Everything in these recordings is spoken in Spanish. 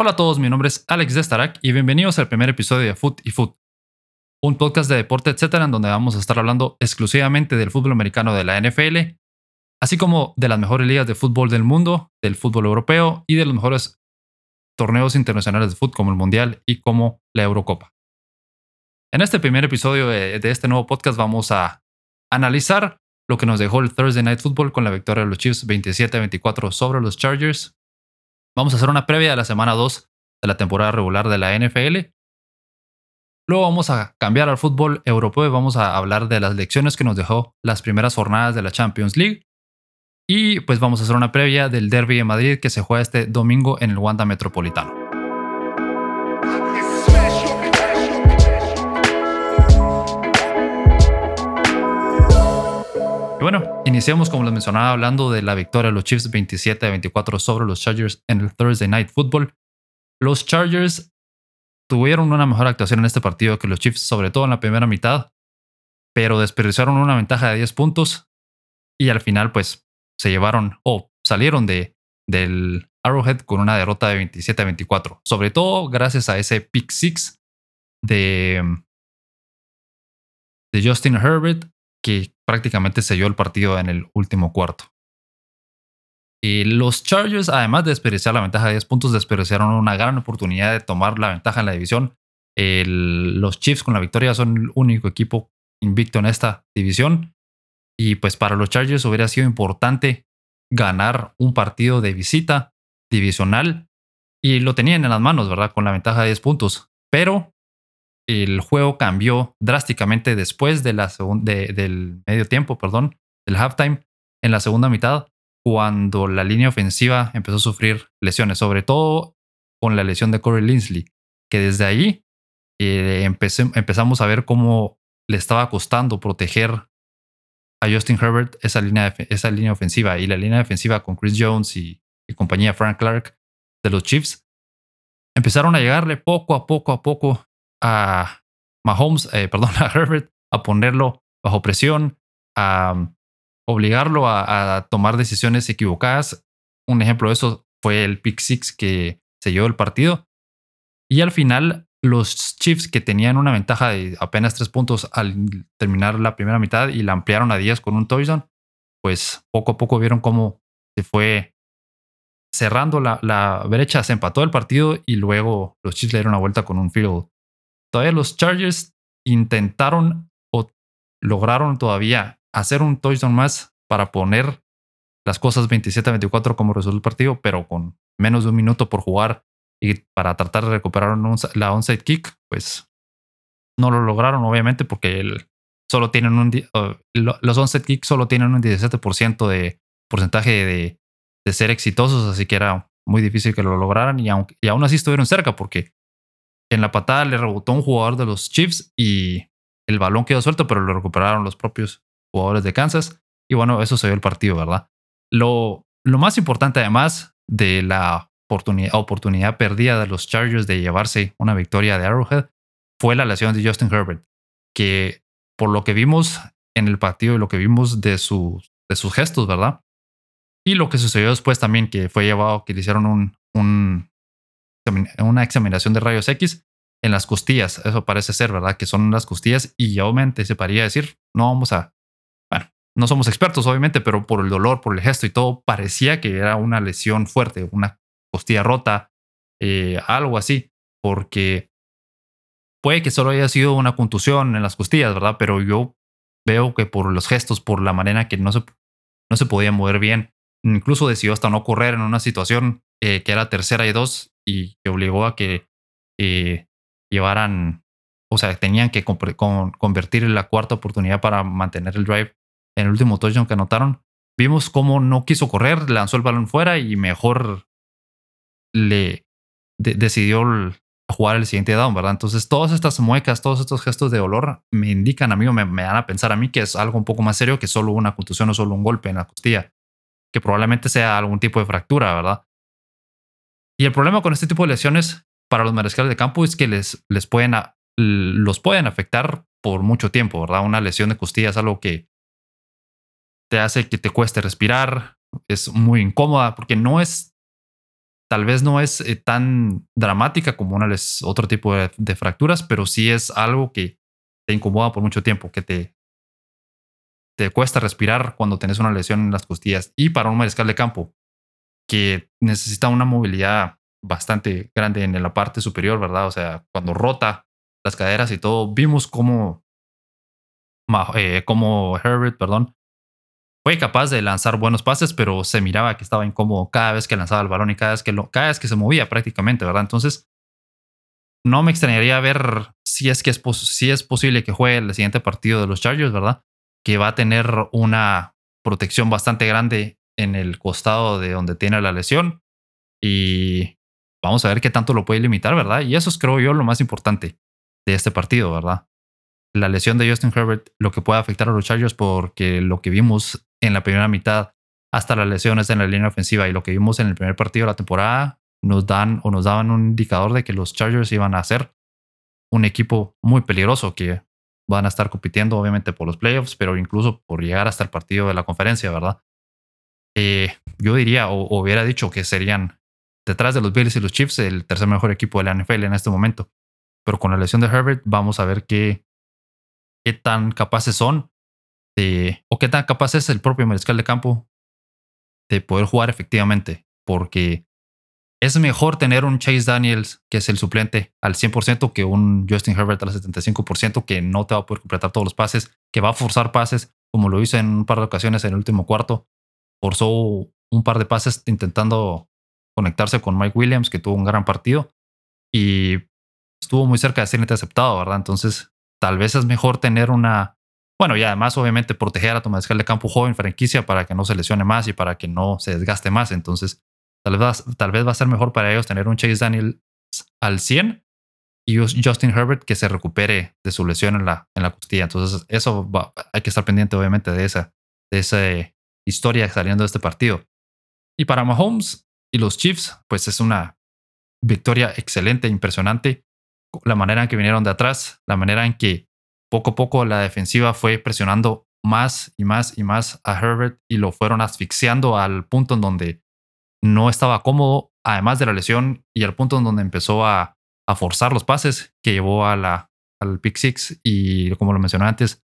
Hola a todos, mi nombre es Alex Destarak y bienvenidos al primer episodio de Foot y Foot, un podcast de deporte, etcétera, en donde vamos a estar hablando exclusivamente del fútbol americano de la NFL, así como de las mejores ligas de fútbol del mundo, del fútbol europeo y de los mejores torneos internacionales de fútbol como el Mundial y como la Eurocopa. En este primer episodio de, de este nuevo podcast vamos a analizar lo que nos dejó el Thursday Night Football con la victoria de los Chiefs 27-24 sobre los Chargers Vamos a hacer una previa de la semana 2 de la temporada regular de la NFL. Luego vamos a cambiar al fútbol europeo y vamos a hablar de las lecciones que nos dejó las primeras jornadas de la Champions League. Y pues vamos a hacer una previa del Derby de Madrid que se juega este domingo en el Wanda Metropolitano. Y bueno, iniciamos como les mencionaba hablando de la victoria de los Chiefs 27 a 24 sobre los Chargers en el Thursday Night Football. Los Chargers tuvieron una mejor actuación en este partido que los Chiefs, sobre todo en la primera mitad, pero desperdiciaron una ventaja de 10 puntos y al final pues se llevaron o salieron de, del Arrowhead con una derrota de 27 a 24, sobre todo gracias a ese pick six de, de Justin Herbert que prácticamente selló el partido en el último cuarto. Y los Chargers, además de desperdiciar la ventaja de 10 puntos, desperdiciaron una gran oportunidad de tomar la ventaja en la división. los Chiefs con la victoria son el único equipo invicto en esta división. Y pues para los Chargers hubiera sido importante ganar un partido de visita divisional. Y lo tenían en las manos, ¿verdad? Con la ventaja de 10 puntos. Pero el juego cambió drásticamente después del medio tiempo, perdón, del halftime, en la segunda mitad, cuando la línea ofensiva empezó a sufrir lesiones, sobre todo con la lesión de Corey Linsley, que desde ahí eh, empezamos a ver cómo le estaba costando proteger a Justin Herbert esa línea, esa línea ofensiva y la línea defensiva con Chris Jones y, y compañía Frank Clark de los Chiefs empezaron a llegarle poco a poco a poco a Mahomes, eh, perdón, a Herbert a ponerlo bajo presión, a obligarlo a, tomar decisiones equivocadas. Un ejemplo de eso fue el pick six que selló el partido. Y al final, los Chiefs que tenían una ventaja de apenas tres puntos al terminar la primera mitad y la ampliaron a 10 con un touchdown, pues poco a poco vieron cómo se fue cerrando la, la brecha, se empató el partido y luego los Chiefs le dieron una vuelta con un field todavía los Chargers intentaron o lograron todavía hacer un touchdown más para poner las cosas 27-24 como resultó el partido, pero con menos de un minuto por jugar y para tratar de recuperar la onside kick, pues no lo lograron obviamente porque solo tienen un los onside kicks solo tienen un 17% de porcentaje de, ser exitosos, así que era muy difícil que lo lograran y, y aún así estuvieron cerca porque en la patada le rebotó un jugador de los Chiefs y el balón quedó suelto, pero lo recuperaron los propios jugadores de Kansas. Y bueno, eso se dio el partido, ¿verdad? Lo, lo más importante, además de la oportunidad, oportunidad perdida de los Chargers de llevarse una victoria de Arrowhead, fue la lesión de Justin Herbert, que por lo que vimos en el partido y lo que vimos de, sus de sus gestos, ¿verdad? Y lo que sucedió después también, que fue llevado, que le hicieron un, un una examinación de rayos X en las costillas. Eso parece ser, ¿verdad? Que son las costillas y obviamente se paría decir, no vamos a, bueno, no somos expertos obviamente, pero por el dolor, por el gesto y todo, parecía que era una lesión fuerte, una costilla rota, eh, algo así, porque puede que solo haya sido una contusión en las costillas, ¿verdad? Pero yo veo que por los gestos, por la manera que no se, no se podía mover bien, incluso decidió hasta no correr en una situación eh, que era tercera y dos y que obligó a que eh, llevaran, o sea, tenían que convertir en la cuarta oportunidad para mantener el drive en el último touchdown que anotaron. Vimos cómo no quiso correr, lanzó el balón fuera y mejor le decidió jugar el siguiente down, ¿verdad? Entonces, todas estas muecas, todos estos gestos de dolor me indican a mí o me dan a pensar a mí que es algo un poco más serio que solo una contusión o solo un golpe en la costilla, que probablemente sea algún tipo de fractura, ¿verdad? Y el problema con este tipo de lesiones para los mariscales de campo es que les, les pueden, los pueden afectar por mucho tiempo, ¿verdad? Una lesión de costilla es algo que te hace que te cueste respirar, es muy incómoda porque no es tal vez no es eh, tan dramática como una otro tipo de, fracturas, pero sí es algo que te incomoda por mucho tiempo, que te, te cuesta respirar cuando tienes una lesión en las costillas. Y para un mariscal de campo que necesita una movilidad bastante grande en la parte superior, ¿verdad? O sea, cuando rota las caderas y todo, vimos cómo, eh, como Herbert, perdón, fue capaz de lanzar buenos pases, pero se miraba que estaba incómodo cada vez que lanzaba el balón y cada vez que, lo, cada vez que se movía prácticamente, ¿verdad? Entonces, no me extrañaría ver si es que es, si es posible que juegue el siguiente partido de los Chargers, ¿verdad? Que va a tener una protección bastante grande en el costado de donde tiene la lesión y vamos a ver qué tanto lo puede limitar, ¿verdad? Y eso es, creo yo, lo más importante de este partido, ¿verdad? La lesión de Justin Herbert, lo que puede afectar a los Chargers, porque lo que vimos en la primera mitad hasta las lesiones en la línea ofensiva y lo que vimos en el primer partido de la temporada nos dan o nos daban un indicador de que los Chargers iban a ser un equipo muy peligroso que van a estar compitiendo obviamente por los playoffs, pero incluso por llegar hasta el partido de la conferencia, ¿verdad? Eh, yo diría o, hubiera dicho que serían detrás de los Bills y los Chiefs el tercer mejor equipo de la NFL en este momento. Pero con la lesión de Herbert vamos a ver qué, qué tan capaces son o qué tan capaz es el propio mariscal de campo de poder jugar efectivamente, porque es mejor tener un Chase Daniels, que es el suplente, al 100% que un Justin Herbert al 75%, que no te va a poder completar todos los pases, que va a forzar pases, como lo hizo en un par de ocasiones en el último cuarto. Forzó un par de pases intentando conectarse con Mike Williams, que tuvo un gran partido, y estuvo muy cerca de ser interceptado, ¿verdad? Entonces, tal vez es mejor tener una bueno, y además, obviamente, proteger a tu mariscal de campo joven franquicia para que no se lesione más y para que no se desgaste más. Entonces, tal vez, tal vez va a ser mejor para ellos tener un Chase Daniel al 100 y Justin Herbert que se recupere de su lesión en la, en la costilla. Entonces, eso hay que estar pendiente, obviamente, de esa, de esa historia saliendo de este partido. Y para Mahomes y los Chiefs, pues es una victoria excelente, impresionante. La manera en que vinieron de atrás, la manera en que poco a poco la defensiva fue presionando más y más y más a Herbert y lo fueron asfixiando al punto en donde no estaba cómodo, además de la lesión, y al punto en donde empezó a, forzar los pases que llevó al pick six y, como lo mencioné antes,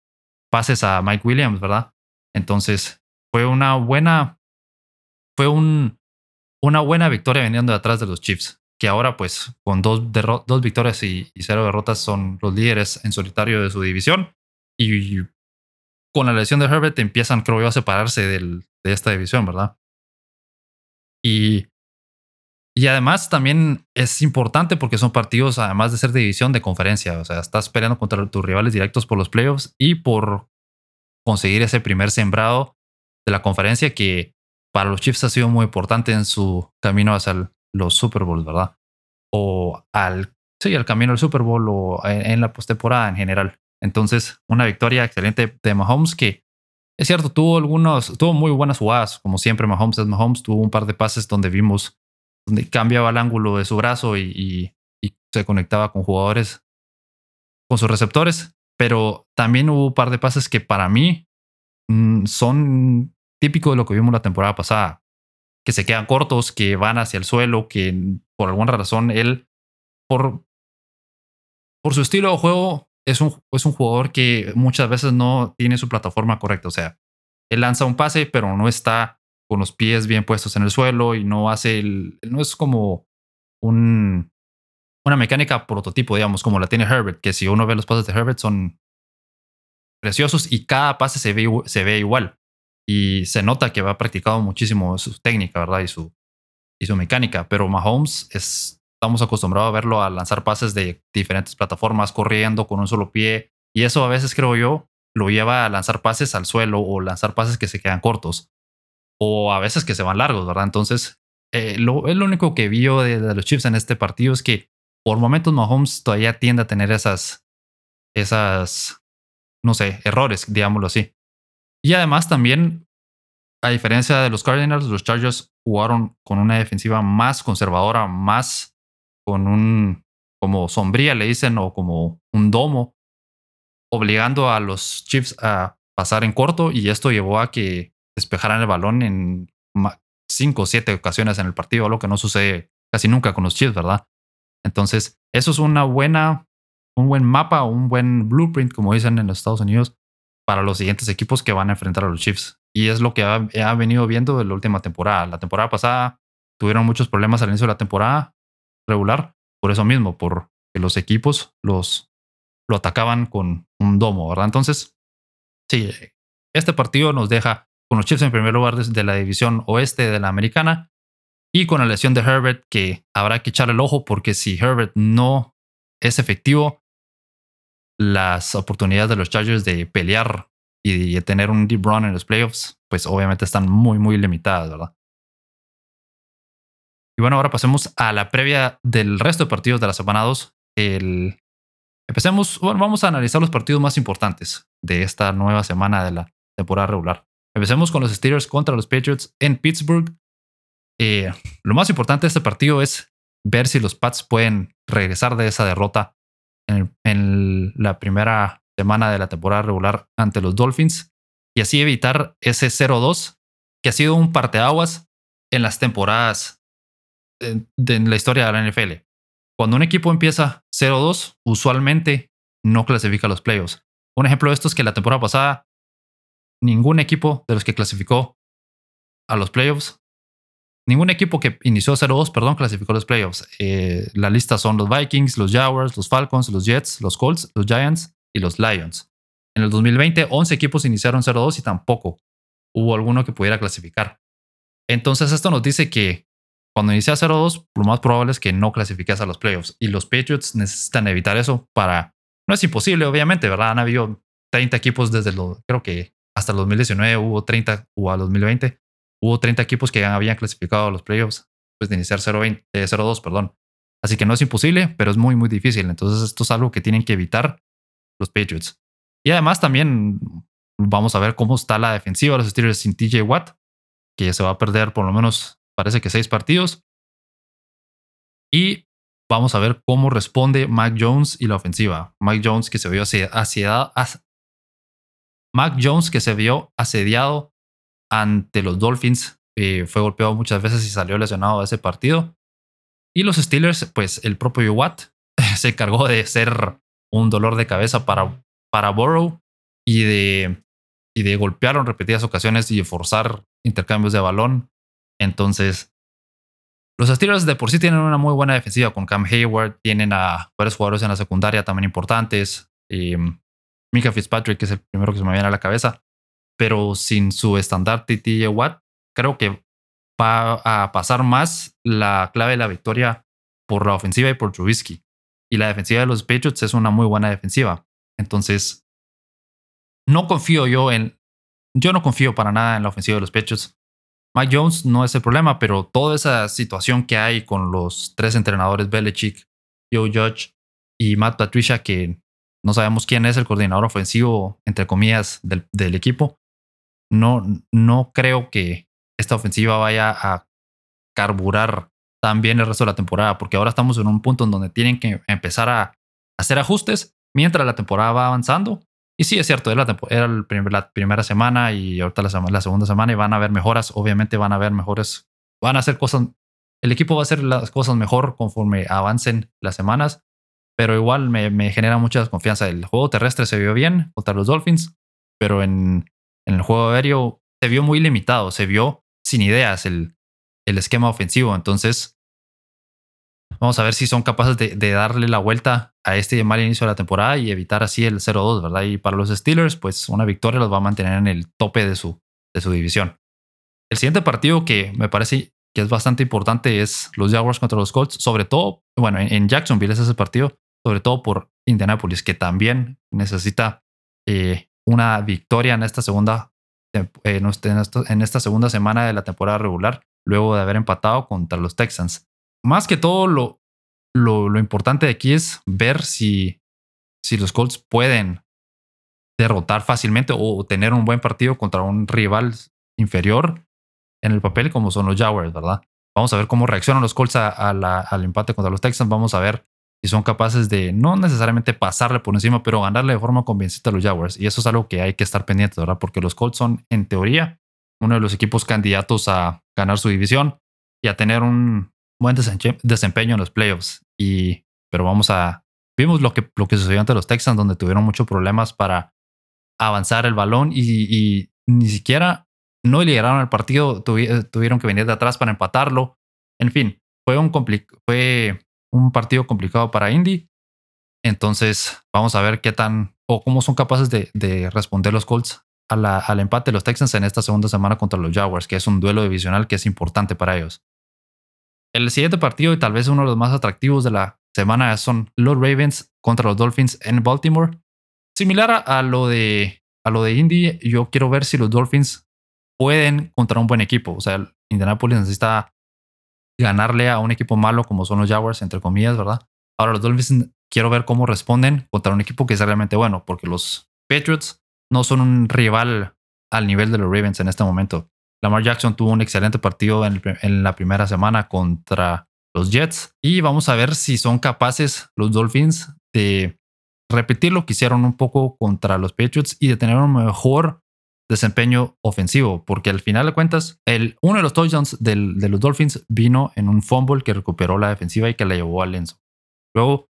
pases a Mike Williams, ¿verdad? Entonces fue una buena, fue un, una buena victoria viniendo de atrás de los Chiefs que ahora pues con dos, dos victorias y, cero derrotas son los líderes en solitario de su división. Y con la lesión de Herbert empiezan, creo yo, a separarse de esta división, ¿verdad? Y, y además también es importante porque son partidos, además de ser de división, de conferencia. O sea, estás peleando contra tus rivales directos por los playoffs y por conseguir ese primer sembrado de la conferencia que para los Chiefs ha sido muy importante en su camino hacia el, los Super Bowls, ¿verdad? O al, sí, al camino al Super Bowl o en, la postemporada en general. Entonces, una victoria excelente de Mahomes que es cierto, tuvo algunos, tuvo muy buenas jugadas, como siempre Mahomes es Mahomes, tuvo un par de pases donde vimos, donde cambiaba el ángulo de su brazo y, se conectaba con jugadores, con sus receptores, pero también hubo un par de pases que para mí mm, son típicos de lo que vimos la temporada pasada que se quedan cortos, que van hacia el suelo, que por alguna razón él, por, por su estilo de juego, es un, es un jugador que muchas veces no tiene su plataforma correcta. O sea, él lanza un pase, pero no está con los pies bien puestos en el suelo y no hace el. No es como un, una mecánica prototipo, digamos, como la tiene Herbert, que si uno ve los pases de Herbert son preciosos y cada pase se ve, se ve igual y se nota que ha practicado muchísimo su técnica, ¿verdad? Y su, y su mecánica, pero Mahomes es, estamos acostumbrados a verlo a lanzar pases de diferentes plataformas, corriendo con un solo pie, y eso a veces creo yo lo lleva a lanzar pases al suelo o lanzar pases que se quedan cortos, o a veces que se van largos, ¿verdad? Entonces, eh, lo, lo único que vi yo de, los Chiefs en este partido es que por momentos Mahomes todavía tiende a tener esas, esas, no sé, errores, digámoslo así. Y además también, a diferencia de los Cardinals, los Chargers jugaron con una defensiva más conservadora, más con un, como sombría le dicen, o como un domo, obligando a los Chiefs a pasar en corto y esto llevó a que despejaran el balón en cinco o siete ocasiones en el partido, algo que no sucede casi nunca con los Chiefs, ¿verdad? Entonces, eso es una buena, un buen mapa, un buen blueprint, como dicen en los Estados Unidos, para los siguientes equipos que van a enfrentar a los Chiefs. Y es lo que ha, venido viendo en la última temporada. La temporada pasada tuvieron muchos problemas al inicio de la temporada regular, por eso mismo, porque los equipos los, lo atacaban con un domo, ¿verdad? Entonces, sí, este partido nos deja con los Chiefs en primer lugar de la división oeste de la americana y con la lesión de Herbert que habrá que echar el ojo porque si Herbert no es efectivo, las oportunidades de los Chargers de pelear y de tener un deep run en los playoffs, pues obviamente están muy, muy limitadas, ¿verdad? Y bueno, ahora pasemos a la previa del resto de partidos de la semana 2. El... Empecemos, bueno, vamos a analizar los partidos más importantes de esta nueva semana de la temporada regular. Empecemos con los Steelers contra los Patriots en Pittsburgh. Eh, lo más importante de este partido es ver si los Pats pueden regresar de esa derrota en, la primera semana de la temporada regular ante los Dolphins y así evitar ese 0-2 que ha sido un parteaguas en las temporadas de, la historia de la NFL. Cuando un equipo empieza 0-2, usualmente no clasifica a los playoffs. Un ejemplo de esto es que la temporada pasada ningún equipo de los que clasificó a los playoffs, ningún equipo que inició 0-2, perdón, clasificó los playoffs. Eh, la lista son los Vikings, los Jaguars, los Falcons, los Jets, los Colts, los Giants y los Lions. En el 2020, 11 equipos iniciaron 0-2 y tampoco hubo alguno que pudiera clasificar. Entonces esto nos dice que cuando inicia 0-2, lo más probable es que no clasifiques a los playoffs. Y los Patriots necesitan evitar eso para... No es imposible, obviamente, ¿verdad? Han habido 30 equipos desde lo... Creo que hasta el 2019 hubo 30, o al 2020, hubo 30 equipos que habían clasificado a los playoffs, pues de iniciar 0-2, eh, perdón. Así que no es imposible, pero es muy, muy difícil. Entonces esto es algo que tienen que evitar los Patriots. Y además también vamos a ver cómo está la defensiva de los Steelers sin TJ Watt, que se va a perder por lo menos parece que seis partidos. Y vamos a ver cómo responde Mac Jones y la ofensiva. Mac Jones que se vio asediado, Mac Jones que se vio asediado ante los Dolphins. Eh, fue golpeado muchas veces y salió lesionado de ese partido. Y los Steelers, pues el propio Watt se encargó de ser un dolor de cabeza para, para Burrow y de, y de golpearlo en repetidas ocasiones y forzar intercambios de balón. Entonces, los Steelers de por sí tienen una muy buena defensiva con Cam Hayward, tienen a varios jugadores en la secundaria también importantes. Mm, Mika Fitzpatrick, que es el primero que se me viene a la cabeza, pero sin su estandarte TJ Watt, creo que va a pasar más la clave de la victoria por la ofensiva y por Trubisky. Y la defensiva de los Patriots es una muy buena defensiva. Entonces, no confío yo en. Yo no confío para nada en la ofensiva de los Patriots. Mike Jones no es el problema, pero toda esa situación que hay con los tres entrenadores, Belichick, Joe Judge y Matt Patricia, que no sabemos quién es el coordinador ofensivo, entre comillas, del, equipo, no, no creo que esta ofensiva vaya a carburar tan bien el resto de la temporada, porque ahora estamos en un punto en donde tienen que empezar a hacer ajustes mientras la temporada va avanzando y sí, es cierto, era, la, primera semana y ahorita la, segunda semana y van a haber mejoras. Obviamente van a haber mejores, van a hacer cosas, el equipo va a hacer las cosas mejor conforme avancen las semanas, pero igual me, genera mucha desconfianza. El juego terrestre se vio bien contra los Dolphins, pero en, el juego aéreo se vio muy limitado, se vio sin ideas el, el esquema ofensivo. Entonces, Vamos a ver si son capaces de, darle la vuelta a este mal inicio de la temporada y evitar así el 0-2, ¿verdad? Y para los Steelers, pues una victoria los va a mantener en el tope de su, de su división. El siguiente partido que me parece que es bastante importante es los Jaguars contra los Colts, sobre todo, bueno, en, Jacksonville es ese partido, sobre todo por Indianapolis, que también necesita eh, una victoria en esta segunda en segunda semana de la temporada regular, luego de haber empatado contra los Texans más que todo, lo, lo, importante de aquí es ver si, si los Colts pueden derrotar fácilmente o tener un buen partido contra un rival inferior en el papel como son los Jaguars, ¿verdad? Vamos a ver cómo reaccionan los Colts al empate contra los Texans. Vamos a ver si son capaces de no necesariamente pasarle por encima, pero ganarle de forma convincente a los Jaguars. Y eso es algo que hay que estar pendiente, ¿verdad? Porque los Colts son, en teoría, uno de los equipos candidatos a ganar su división y a tener un, buen desempeño en los playoffs. Y, pero vamos a. Vimos lo que, lo que sucedió ante los Texans, donde tuvieron muchos problemas para avanzar el balón y, ni siquiera no lideraron el partido, tuvieron que venir de atrás para empatarlo. En fin, fue un, fue un partido complicado para Indy. Entonces, vamos a ver qué tan o cómo son capaces de, responder los Colts al empate de los Texans en esta segunda semana contra los Jaguars, que es un duelo divisional que es importante para ellos. El siguiente partido y tal vez uno de los más atractivos de la semana son los Ravens contra los Dolphins en Baltimore. Similar a, lo de a lo de Indy, yo quiero ver si los Dolphins pueden contra un buen equipo. O sea, Indianapolis necesita ganarle a un equipo malo como son los Jaguars, entre comillas, ¿verdad? Ahora los Dolphins quiero ver cómo responden contra un equipo que es realmente bueno, porque los Patriots no son un rival al nivel de los Ravens en este momento. Lamar Jackson tuvo un excelente partido en, la primera semana contra los Jets y vamos a ver si son capaces los Dolphins de repetir lo que hicieron un poco contra los Patriots y de tener un mejor desempeño ofensivo, porque al final de cuentas, el, uno de los touchdowns de los Dolphins vino en un fumble que recuperó la defensiva y que la llevó al Lenzo. Luego,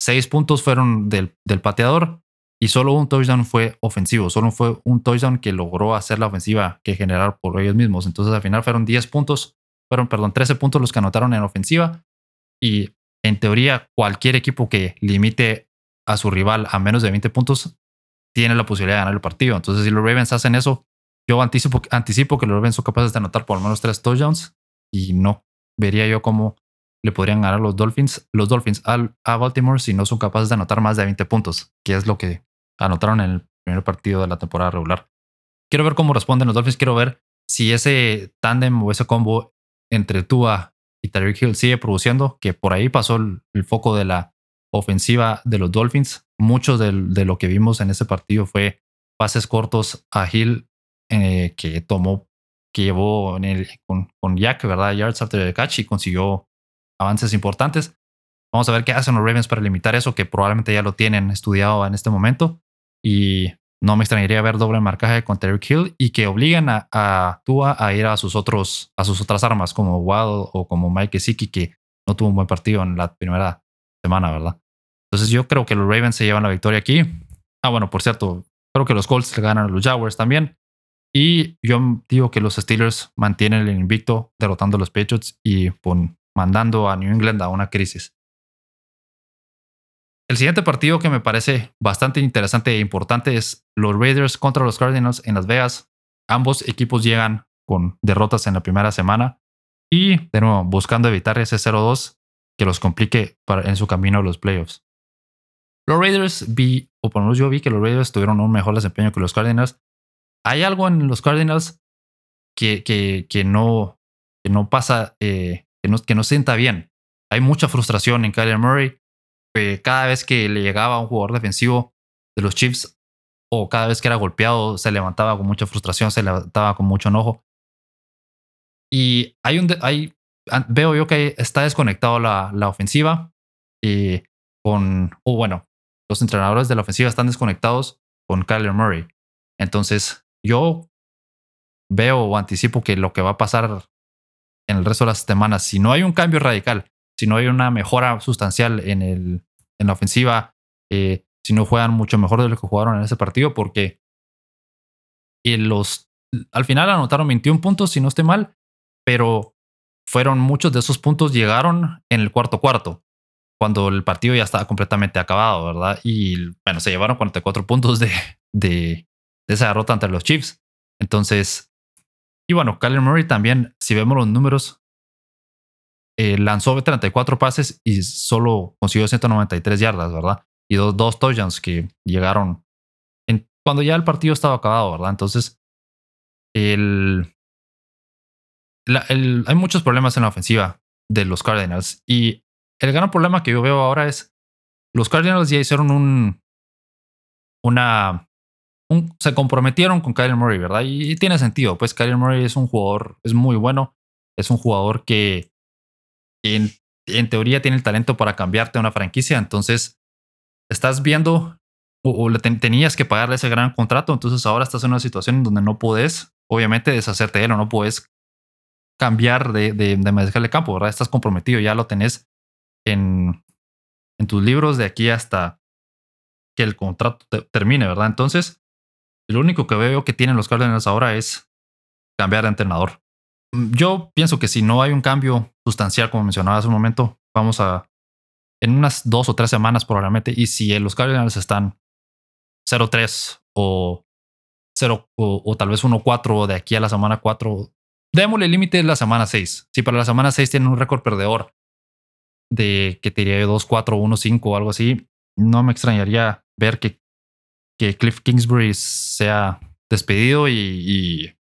seis puntos fueron del, del pateador y solo un touchdown fue ofensivo, solo fue un touchdown que logró hacer la ofensiva que generar por ellos mismos. Entonces al final fueron 10 puntos, fueron, perdón, 13 puntos los que anotaron en ofensiva y en teoría cualquier equipo que limite a su rival a menos de 20 puntos tiene la posibilidad de ganar el partido. Entonces si los Ravens hacen eso, yo anticipo, que los Ravens son capaces de anotar por lo menos tres touchdowns y no vería yo cómo le podrían ganar los Dolphins, los Dolphins a Baltimore si no son capaces de anotar más de 20 puntos, que es lo que anotaron en el primer partido de la temporada regular. Quiero ver cómo responden los Dolphins, quiero ver si ese tándem o ese combo entre Tua y Tyreek Hill sigue produciendo, que por ahí pasó el, foco de la ofensiva de los Dolphins. Mucho de, lo que vimos en ese partido fue pases cortos a Hill eh, que tomó, que llevó con, con Jack, ¿verdad? Yards after the catch y consiguió avances importantes. Vamos a ver qué hacen los Ravens para limitar eso, que probablemente ya lo tienen estudiado en este momento. Y no me extrañaría ver doble marcaje con Terry Hill y que obliguen a, a, Tua a ir a sus otros, a sus otras armas, como Waddle o como Mike Siki, que no tuvo un buen partido en la primera semana, ¿verdad? Entonces yo creo que los Ravens se llevan la victoria aquí. Ah, bueno, por cierto, creo que los Colts le ganan a los Jaguars también. Y yo digo que los Steelers mantienen el invicto derrotando a los Patriots y mandando a New England a una crisis. El siguiente partido que me parece bastante interesante e importante es los Raiders contra los Cardinals en Las Vegas. Ambos equipos llegan con derrotas en la primera semana y, de nuevo, buscando evitar ese 0-2 que los complique en su camino a los playoffs. Los Raiders vi, o por lo menos yo vi que los Raiders tuvieron un mejor desempeño que los Cardinals. Hay algo en los Cardinals que, que, no, que no pasa, eh, que, no, que no sienta bien. Hay mucha frustración en Kyler Murray cada vez que le llegaba un jugador defensivo de los Chiefs o cada vez que era golpeado se levantaba con mucha frustración, se levantaba con mucho enojo. Y hay un, hay, veo yo que está desconectado la, la ofensiva y con, o bueno, los entrenadores de la ofensiva están desconectados con Kyler Murray. Entonces, yo veo o anticipo que lo que va a pasar en el resto de las semanas, si no hay un cambio radical si no hay una mejora sustancial en, el, en la ofensiva, eh, si no juegan mucho mejor de lo que jugaron en ese partido, porque los, al final anotaron 21 puntos, si no estoy mal, pero fueron muchos de esos puntos llegaron en el cuarto cuarto, cuando el partido ya estaba completamente acabado, ¿verdad? Y bueno, se llevaron 44 puntos de, de, de esa derrota ante los Chiefs. Entonces, y bueno, Kyler Murray también, si vemos los números, eh, lanzó 34 pases y solo consiguió 193 yardas, ¿verdad? Y dos, dos touchdowns que llegaron cuando ya el partido estaba acabado, ¿verdad? Entonces, el, hay muchos problemas en la ofensiva de los Cardinals y el gran problema que yo veo ahora es los Cardinals ya hicieron un una se comprometieron con Kyler Murray, ¿verdad? Y, tiene sentido, pues Kyler Murray es un jugador, es muy bueno, es un jugador que en, teoría tiene el talento para cambiarte a una franquicia. Entonces, estás viendo o, le tenías que pagarle ese gran contrato. Entonces, ahora estás en una situación en donde no puedes, obviamente, deshacerte de él o no puedes cambiar de, de, de mariscal de campo, ¿verdad? Estás comprometido, ya lo tenés en, en tus libros de aquí hasta que el contrato termine, ¿verdad? Entonces, lo único que veo que tienen los Cardinals ahora es cambiar de entrenador. Mm, yo pienso que si no hay un cambio sustancial, como mencionaba hace un momento, vamos a en unas dos o tres semanas probablemente, y si los Cardinals están 0-3 o 0 o, tal vez 1-4 de aquí a la semana 4, démosle límite la semana 6. Si para la semana 6 tienen un récord perdedor de que te diría 2, 4, 1, 5 o algo así, no me extrañaría ver que, que Cliff Kingsbury sea despedido y,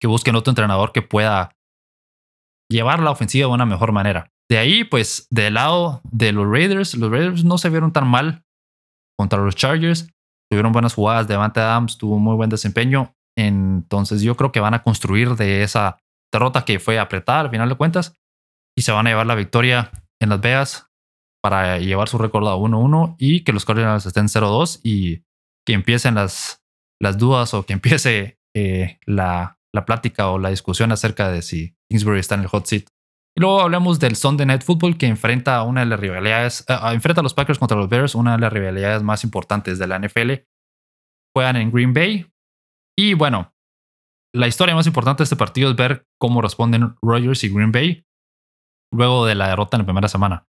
que busquen otro entrenador que pueda llevar la ofensiva de una mejor manera. De ahí, pues, del lado de los Raiders, los Raiders no se vieron tan mal contra los Chargers. Tuvieron buenas jugadas. Devante Adams tuvo muy buen desempeño. Entonces, yo creo que van a construir de esa derrota que fue apretada al final de cuentas y se van a llevar la victoria en Las Vegas para llevar su récord a 1-1 y que los Cardinals estén 0-2 y que empiecen las, las dudas o que empiece eh, la, la plática o la discusión acerca de si Kingsbury está en el hot seat. Y luego hablamos del Sunday Night Football que enfrenta a una de las rivalidades, eh, enfrenta a los Packers contra los Bears, una de las rivalidades más importantes de la NFL. Juegan en Green Bay. Y bueno, la historia más importante de este partido es ver cómo responden Rogers y Green Bay luego de la derrota en la primera semana.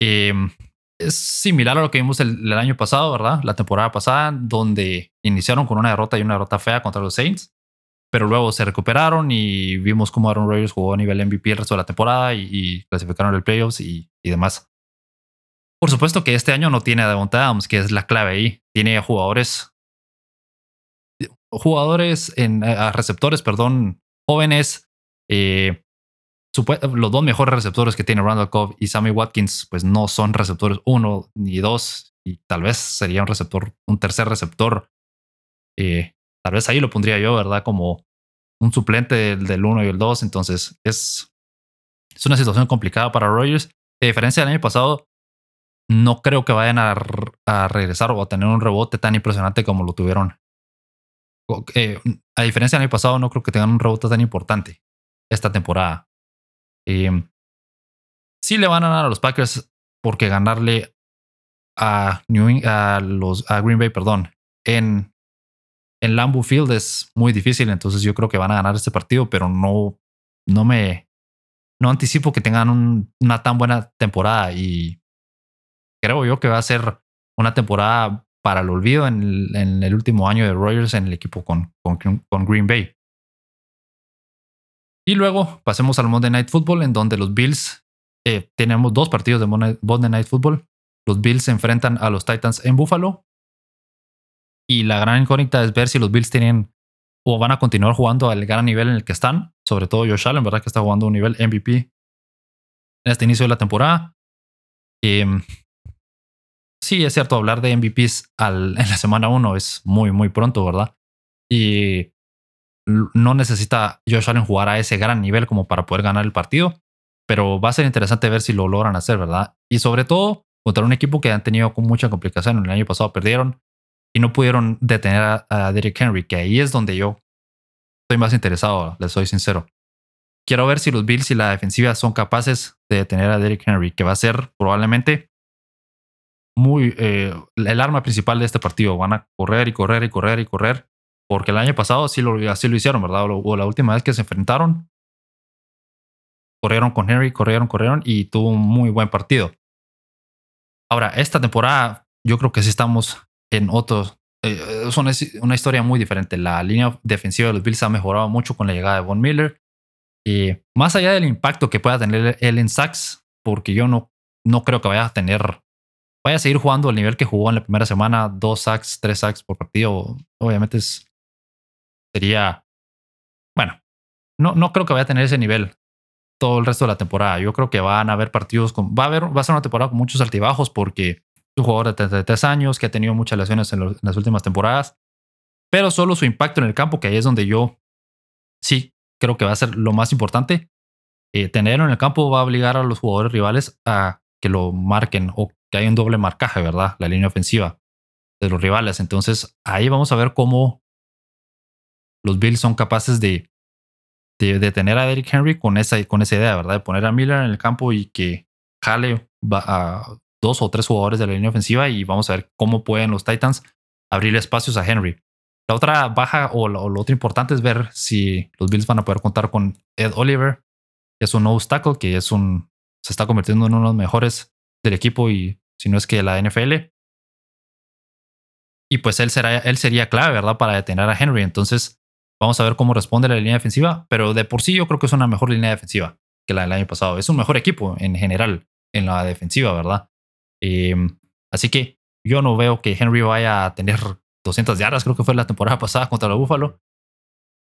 Em, es similar a lo que vimos el, año pasado, ¿verdad? La temporada pasada, donde iniciaron con una derrota y una derrota fea contra los Saints, pero luego se recuperaron y vimos cómo Aaron Rodgers jugó a nivel MVP el resto de la temporada y, clasificaron el playoffs y, y, demás. Por supuesto que este año no tiene a Devonta Adams, que es la clave ahí. Tiene jugadores, jugadores en receptores, perdón, jóvenes, eh, los dos mejores receptores que tiene Randall Cobb y Sammy Watkins, pues no son receptores uno ni dos, y tal vez sería un receptor, un tercer receptor. Eh, tal vez ahí lo pondría yo, ¿verdad? Como un suplente del, uno y el dos. Entonces es, es una situación complicada para Rogers. A diferencia del año pasado, no creo que vayan a, regresar o a tener un rebote tan impresionante como lo tuvieron. Eh, a diferencia del año pasado, no creo que tengan un rebote tan importante esta temporada. Eh, sí le van a ganar a los Packers porque ganarle a, New, Green Bay, perdón, en, en Lambeau Field es muy difícil. Entonces yo creo que van a ganar este partido, pero no, no me no anticipo que tengan una tan buena temporada y creo yo que va a ser una temporada para el olvido en el, último año de Rogers en el equipo con, con Green Bay. Y luego pasemos al Monday Night Football, en donde los Bills eh, tenemos dos partidos de Monday Night Football. Los Bills se enfrentan a los Titans en Buffalo. Y la gran incógnita es ver si los Bills tienen o van a continuar jugando al gran nivel en el que están. Sobre todo Josh Allen, ¿verdad? Que está jugando un nivel MVP en este inicio de la temporada. Em, sí, es cierto, hablar de MVPs en la semana 1 es muy, muy pronto, ¿verdad? Y no necesita Josh Allen jugar a ese gran nivel como para poder ganar el partido, pero va a ser interesante ver si lo logran hacer, ¿verdad? Y sobre todo contra un equipo que han tenido mucha complicación. El año pasado perdieron y no pudieron detener a, Derrick Henry, que ahí es donde yo estoy más interesado, les soy sincero. Quiero ver si los Bills y la defensiva son capaces de detener a Derrick Henry, que va a ser probablemente muy eh, el arma principal de este partido. Van a correr y correr y correr y correr porque el año pasado sí lo, así lo hicieron, ¿verdad? O, la última vez que se enfrentaron, corrieron con Henry, corrieron, corrieron y tuvo un muy buen partido. Ahora, esta temporada yo creo que sí estamos en otros. Eh, es una, historia muy diferente. La línea defensiva de los Bills ha mejorado mucho con la llegada de Von Miller. Y más allá del impacto que pueda tener él en sacks, porque yo no, no creo que vaya a tener vaya a seguir jugando al nivel que jugó en la primera semana, dos sacks, tres sacks por partido. Obviamente es sería, bueno, no, no creo que vaya a tener ese nivel todo el resto de la temporada. Yo creo que van a haber partidos con, va a haber, va a ser una temporada con muchos altibajos porque es un jugador de 33 años que ha tenido muchas lesiones en, las últimas temporadas, pero solo su impacto en el campo, que ahí es donde yo sí creo que va a ser lo más importante. Eh, tenerlo en el campo va a obligar a los jugadores rivales a que lo marquen o que haya un doble marcaje, ¿verdad? La línea ofensiva de los rivales. Entonces ahí vamos a ver cómo los Bills son capaces de de, tener a Derrick Henry con esa, idea, ¿verdad? De poner a Miller en el campo y que jale a dos o tres jugadores de la línea ofensiva y vamos a ver cómo pueden los Titans abrir espacios a Henry. La otra baja o lo, otro importante es ver si los Bills van a poder contar con Ed Oliver, que es un nose tackle, que es un, se está convirtiendo en uno de los mejores del equipo y si no es que la NFL. Y pues él, será, él sería clave, ¿verdad? Para detener a Henry. Entonces, vamos a ver cómo responde la línea defensiva. Pero de por sí yo creo que es una mejor línea defensiva que la del año pasado. Es un mejor equipo en general en la defensiva, ¿verdad? Em, así que yo no veo que Henry vaya a tener 200 yardas, creo que fue la temporada pasada contra los Buffalo.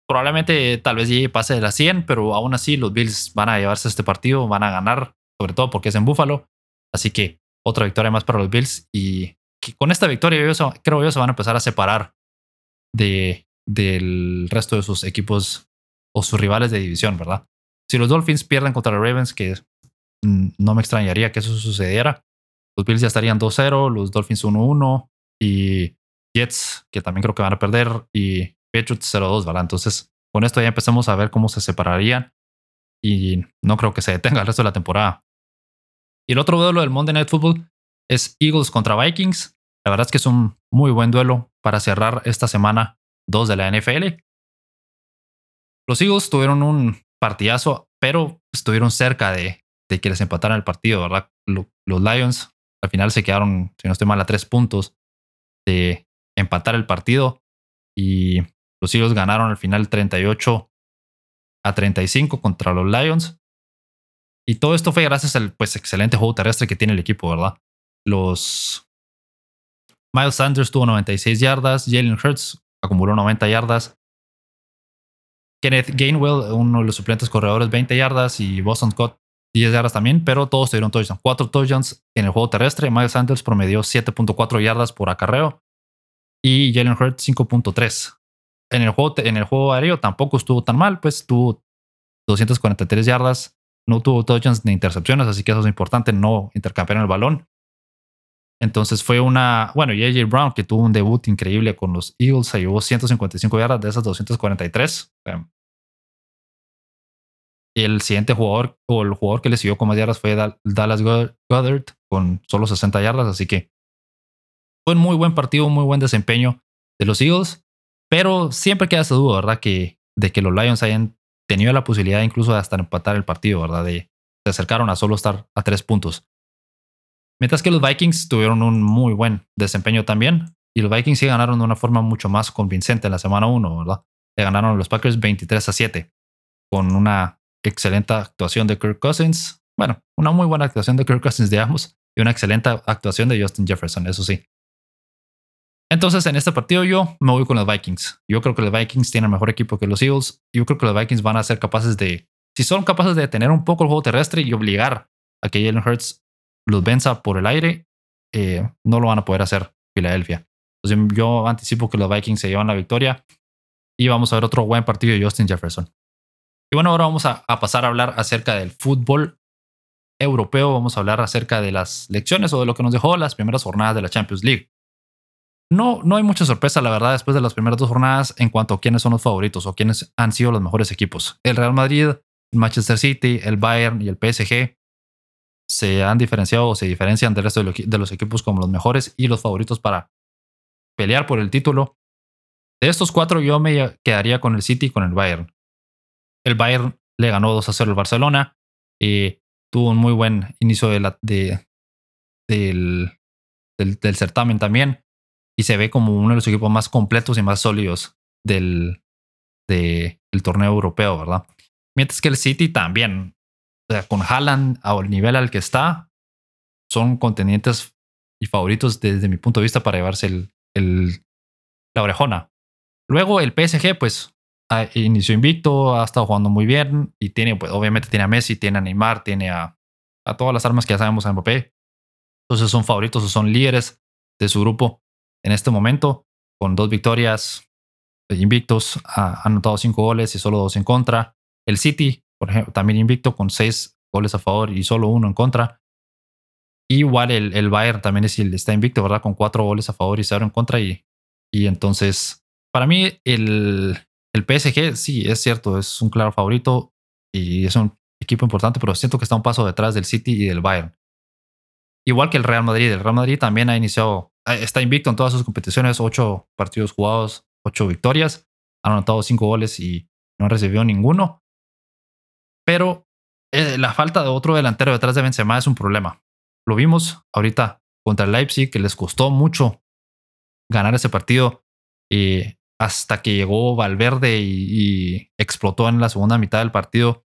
Probablemente tal vez pase de las 100, pero aún así los Bills van a llevarse este partido, van a ganar, sobre todo porque es en Buffalo. Así que otra victoria más para los Bills y con esta victoria yo, creo yo se van a empezar a separar de, del resto de sus equipos o sus rivales de división, ¿verdad? Si los Dolphins pierden contra los Ravens, que no me extrañaría que eso sucediera, los Bills ya estarían 2-0, los Dolphins 1-1 y Jets, que también creo que van a perder, y Patriots 0-2, ¿verdad? Entonces, con esto ya empezamos a ver cómo se separarían y no creo que se detenga el resto de la temporada. Y el otro duelo del Monday Night Football es Eagles contra Vikings. La verdad es que es un muy buen duelo para cerrar esta semana 2 de la NFL. Los Eagles tuvieron un partidazo, pero estuvieron cerca de, de que les empataran el partido, ¿verdad? Los Lions al final se quedaron, si no estoy mal, a tres puntos de empatar el partido y los Eagles ganaron al final 38 a 35 contra los Lions. Y todo esto fue gracias al pues, excelente juego terrestre que tiene el equipo, ¿verdad? Los Miles Sanders tuvo 96 yardas, Jalen Hurts acumuló 90 yardas, Kenneth Gainwell, uno de los suplentes corredores, 20 yardas y Boston Scott 10 yardas también, pero todos tuvieron touchdowns. 4 touchdowns en el juego terrestre. Miles Sanders promedió 7.4 yardas por acarreo y Jalen Hurts 5.3. En el, juego, en el juego aéreo tampoco estuvo tan mal, pues tuvo 243 yardas, no tuvo touchdowns ni intercepciones, así que eso es importante, no intercambiar el balón. Entonces fue una, bueno, AJ Brown, que tuvo un debut increíble con los Eagles, se llevó 155 yardas de esas 243. El siguiente jugador o el jugador que le siguió con más yardas fue Dallas Goddard con solo 60 yardas, así que fue un muy buen partido, muy buen desempeño de los Eagles, pero siempre queda esa duda, ¿verdad? Que, de que los Lions hayan tenido la posibilidad incluso de hasta empatar el partido, ¿verdad? De, se acercaron a solo estar a tres puntos. Mientras que los Vikings tuvieron un muy buen desempeño también, y los Vikings sí ganaron de una forma mucho más convincente en la semana 1, ¿verdad? Le ganaron a los Packers 23 a 7, con una excelente actuación de Kirk Cousins. Bueno, una muy buena actuación de Kirk Cousins, digamos, y una excelente actuación de Justin Jefferson, eso sí. Entonces, en este partido yo me voy con los Vikings. Yo creo que los Vikings tienen mejor equipo que los Eagles. Yo creo que los Vikings van a ser capaces de, si son capaces de tener un poco el juego terrestre y obligar a que Jalen Hurts los venza por el aire, eh, no lo van a poder hacer Filadelfia. Entonces, yo anticipo que los Vikings se llevan la victoria y vamos a ver otro buen partido de Justin Jefferson. Y bueno, ahora vamos a, pasar a hablar acerca del fútbol europeo. Vamos a hablar acerca de las lecciones o de lo que nos dejó las primeras jornadas de la Champions League. No, no hay mucha sorpresa, la verdad, después de las primeras dos jornadas en cuanto a quiénes son los favoritos o quiénes han sido los mejores equipos. El Real Madrid, el Manchester City, el Bayern y el PSG se han diferenciado o se diferencian del resto de los equipos como los mejores y los favoritos para pelear por el título. De estos cuatro, yo me quedaría con el City y con el Bayern. El Bayern le ganó 2 a 0 al Barcelona. y tuvo un muy buen inicio de la, de, del, del, certamen también. Y se ve como uno de los equipos más completos y más sólidos del, del torneo europeo, ¿verdad? Mientras que el City también, o sea, con Haaland al nivel al que está, son contendientes y favoritos desde mi punto de vista para llevarse el, la orejona. Luego el PSG, pues inició invicto, ha estado jugando muy bien y tiene, pues obviamente tiene a Messi, tiene a Neymar, tiene a, a todas las armas que ya sabemos a Mbappé. Entonces son favoritos o son líderes de su grupo en este momento, con dos victorias invictos, ha anotado cinco goles y solo dos en contra. El City, por ejemplo, también invicto con seis goles a favor y solo uno en contra. igual el, el Bayern también es, está invicto, ¿verdad? Con cuatro goles a favor y cero en contra. Y, y entonces, para mí, el, el PSG sí, es cierto, es un claro favorito y es un equipo importante, pero siento que está un paso detrás del City y del Bayern. Igual que el Real Madrid. El Real Madrid también ha iniciado, está invicto en todas sus competiciones, ocho partidos jugados, ocho victorias, han anotado cinco goles y no han recibido ninguno. Pero eh, la falta de otro delantero detrás de Benzema es un problema. Lo vimos ahorita contra el Leipzig, que les costó mucho ganar ese partido y hasta que llegó Valverde y, explotó en la segunda mitad del partido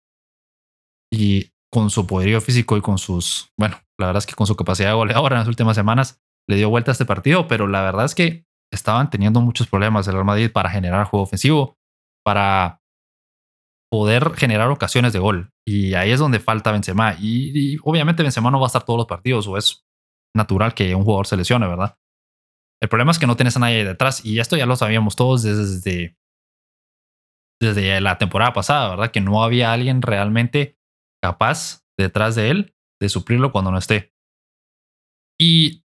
y con su poderío físico y con sus, bueno, la verdad es que con su capacidad de goleador en las últimas semanas le dio vuelta a este partido, pero la verdad es que estaban teniendo muchos problemas el Real Madrid para generar juego ofensivo, para poder generar ocasiones de gol. Y ahí es donde falta Benzema. Y, y, obviamente Benzema no va a estar todos los partidos o es natural que un jugador se lesione, ¿verdad? El problema es que no tienes a nadie detrás y esto ya lo sabíamos todos desde, desde la temporada pasada, ¿verdad? Que no había alguien realmente capaz detrás de él de suplirlo cuando no esté. Y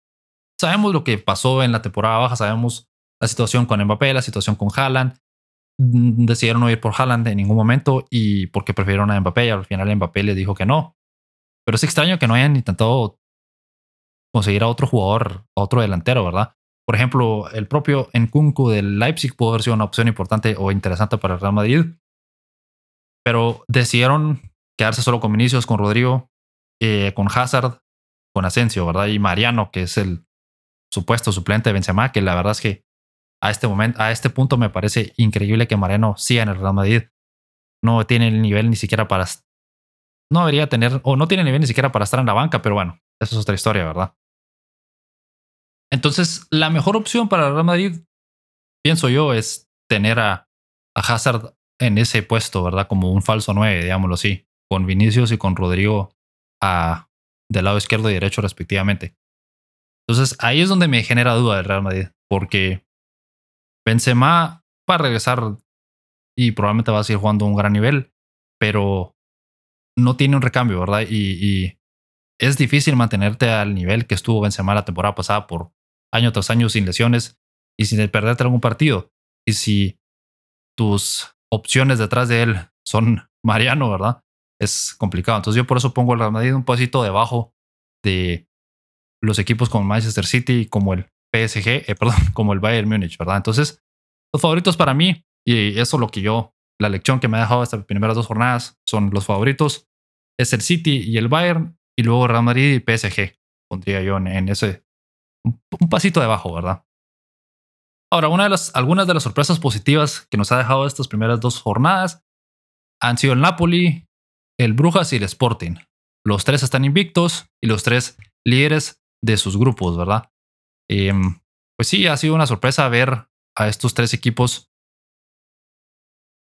sabemos lo que pasó en la temporada baja, sabemos la situación con Mbappé, la situación con Haaland. Mm, decidieron no ir por Haaland en ningún momento y porque prefirieron a Mbappé y al final Mbappé le dijo que no. Pero es extraño que no hayan intentado conseguir a otro jugador, a otro delantero, ¿verdad? Por ejemplo, el propio Nkunku del Leipzig pudo haber sido una opción importante o interesante para el Real Madrid. Pero decidieron quedarse solo con Vinicius, con Rodrigo, eh, con Hazard, con Asensio, ¿verdad? Y Mariano, que es el supuesto suplente de Benzema, que la verdad es que a este momento, a este punto me parece increíble que Mariano siga en el Real Madrid. No tiene el nivel ni siquiera para... No debería tener, o no tiene nivel ni siquiera para estar en la banca, pero bueno, eso es otra historia, ¿verdad? Entonces, la mejor opción para el Real Madrid, pienso yo, es tener a, Hazard en ese puesto, ¿verdad? Como un falso 9, digámoslo así, con Vinicius y con Rodrigo a, del lado izquierdo y derecho respectivamente. Entonces, ahí es donde me genera duda el Real Madrid, porque Benzema va a regresar y probablemente va a seguir jugando a un gran nivel, pero no tiene un recambio, ¿verdad? Y, y, es difícil mantenerte al nivel que estuvo Benzema la temporada pasada por año tras año sin lesiones y sin perderte algún partido. Y si tus opciones detrás de él son Mariano, ¿verdad? Es complicado. Entonces yo por eso pongo el Real Madrid un pasito debajo de los equipos como Manchester City, como el PSG, eh, perdón, como el Bayern Múnich, ¿verdad? Entonces, los favoritos para mí, y eso es lo que yo, la lección que me ha dejado estas primeras dos jornadas, son los favoritos, es el City y el Bayern, y luego Real Madrid y PSG, pondría yo en ese un pasito debajo, ¿verdad? Ahora, una de las, algunas de las sorpresas positivas que nos ha dejado estas primeras dos jornadas han sido el Napoli, el Brujas y el Sporting. Los tres están invictos y los tres líderes de sus grupos, ¿verdad? Em, pues sí, ha sido una sorpresa ver a estos tres equipos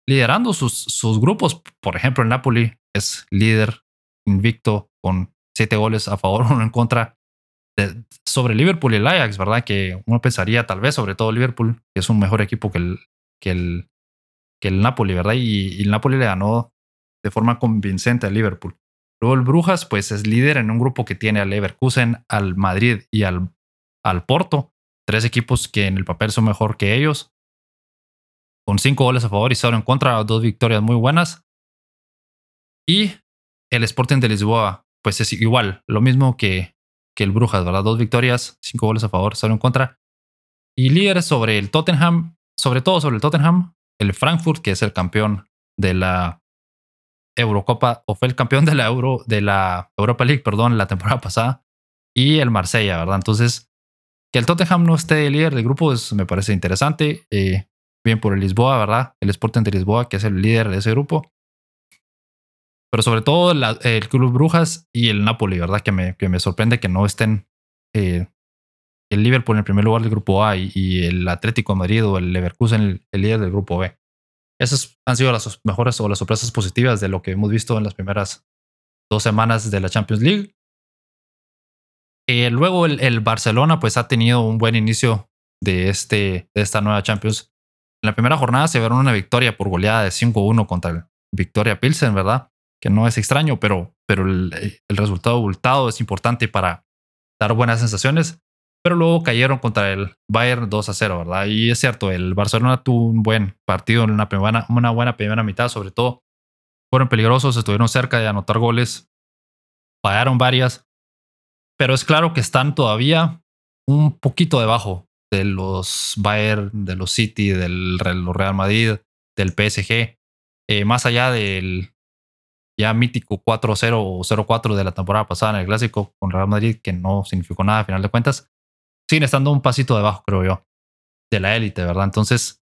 liderando sus, grupos. Por ejemplo, el Napoli es líder invicto con siete goles a favor, uno en contra sobre Liverpool y el Ajax, ¿verdad? Que uno pensaría tal vez, sobre todo Liverpool, que es un mejor equipo que el, que el, que el Napoli, ¿verdad? Y, el Napoli le ganó de forma convincente al Liverpool. Luego el Brujas, pues es líder en un grupo que tiene al Leverkusen, al Madrid y al, al Porto, tres equipos que en el papel son mejor que ellos, con cinco goles a favor y cero en contra, dos victorias muy buenas. Y el Sporting de Lisboa, pues es igual, lo mismo que, que el Brujas, ¿verdad? Dos victorias, cinco goles a favor, solo en contra. Y líderes sobre el Tottenham, sobre todo sobre el Tottenham, el Frankfurt, que es el campeón de la Eurocopa, o fue el campeón de la Euro, de la Europa League, perdón, la temporada pasada, y el Marsella, ¿verdad? Entonces, que el Tottenham no esté líder del grupo es, me parece interesante. Eh, bien por el Lisboa, ¿verdad? El Sporting de Lisboa, que es el líder de ese grupo pero sobre todo el Club Brujas y el Napoli, ¿verdad? Que me, que me sorprende que no estén eh, el Liverpool en el primer lugar del grupo A y, el Atlético de Madrid o el Leverkusen el, el, líder del grupo B. Esas han sido las mejores o las sorpresas positivas de lo que hemos visto en las primeras dos semanas de la Champions League. Eh, luego el, el, Barcelona pues ha tenido un buen inicio de, este, de esta nueva Champions. En la primera jornada se vieron una victoria por goleada de 5-1 contra el Victoria Pilsen, ¿verdad? que no es extraño, pero, pero el, resultado abultado es importante para dar buenas sensaciones. pero luego cayeron contra el Bayern 2 a 0, ¿verdad? Y es cierto, el Barcelona tuvo un buen partido en una, primera, una buena primera mitad, sobre todo. Fueron peligrosos, estuvieron cerca de anotar goles, pagaron varias, pero es claro que están todavía un poquito debajo de los Bayern, de los City, del Real Madrid, del PSG, eh, más allá del ya mítico 4-0 o 0-4 de la temporada pasada en el clásico con Real Madrid, que no significó nada a final de cuentas siguen estando un pasito debajo, creo yo, de la élite, ¿verdad? Entonces,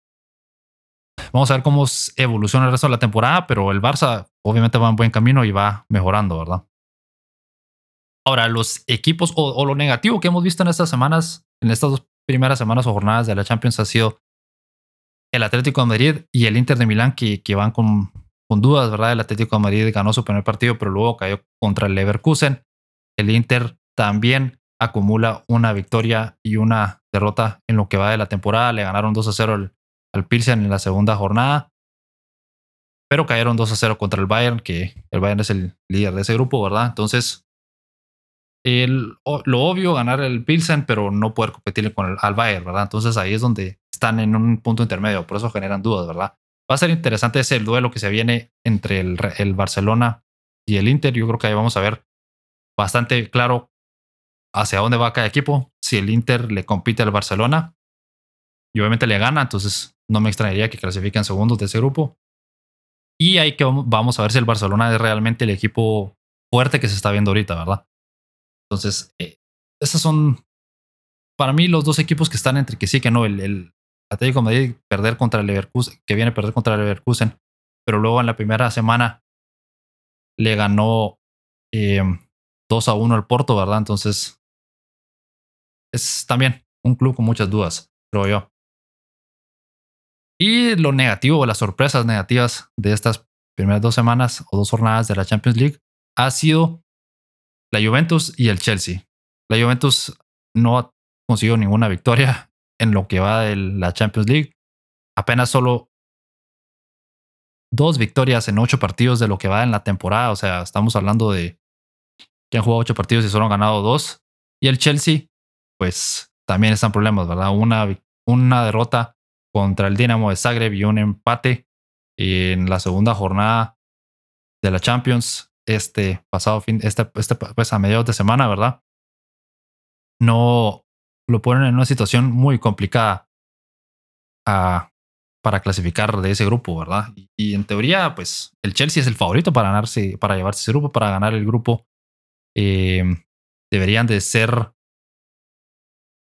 vamos a ver cómo evoluciona el resto de la temporada, pero el Barça obviamente va en buen camino y va mejorando, ¿verdad? Ahora, los equipos o, lo negativo que hemos visto en estas semanas, en estas dos primeras semanas o jornadas de la Champions ha sido el Atlético de Madrid y el Inter de Milán que, van con, con dudas, ¿verdad? El Atlético de Madrid ganó su primer partido, pero luego cayó contra el Leverkusen. El Inter también acumula una victoria y una derrota en lo que va de la temporada. Le ganaron 2 a 0 al, al Pilsen en la segunda jornada, pero cayeron 2 a 0 contra el Bayern, que el Bayern es el líder de ese grupo, ¿verdad? Entonces, lo obvio, ganar el Pilsen, pero no poder competir con el al ¿verdad? Entonces ahí es donde están en un punto intermedio, por eso generan dudas, ¿verdad? Va a ser interesante ese duelo que se viene entre el, el Barcelona y el Inter. Yo creo que ahí vamos a ver bastante claro hacia dónde va cada equipo. Si el Inter le compite al Barcelona y obviamente le gana, entonces no me extrañaría que clasifiquen segundos de ese grupo. Y ahí que vamos a ver si el Barcelona es realmente el equipo fuerte que se está viendo ahorita, ¿verdad? Entonces, eh, esos son para mí los dos equipos que están entre que sí que no. El, Atlético Madrid perder contra el Leverkusen, que viene a perder contra el Leverkusen, pero luego en la primera semana le ganó eh, 2 a 1 al Porto, ¿verdad? Entonces, es también un club con muchas dudas, creo yo. Y lo negativo, las sorpresas negativas de estas primeras dos semanas o dos jornadas de la Champions League ha sido la Juventus y el Chelsea. La Juventus no ha conseguido ninguna victoria en lo que va de la Champions League. Apenas solo dos victorias en ocho partidos de lo que va en la temporada. O sea, estamos hablando de que han jugado ocho partidos y solo han ganado dos. Y el Chelsea, pues también están problemas, ¿verdad? Una, una derrota contra el Dinamo de Zagreb y un empate en la segunda jornada de la Champions este pasado fin, este, este pues a mediados de semana, ¿verdad? No lo ponen en una situación muy complicada ah, para clasificar de ese grupo, ¿verdad? Y, en teoría, pues el Chelsea es el favorito para ganarse, para llevarse ese grupo, para ganar el grupo eh, deberían de ser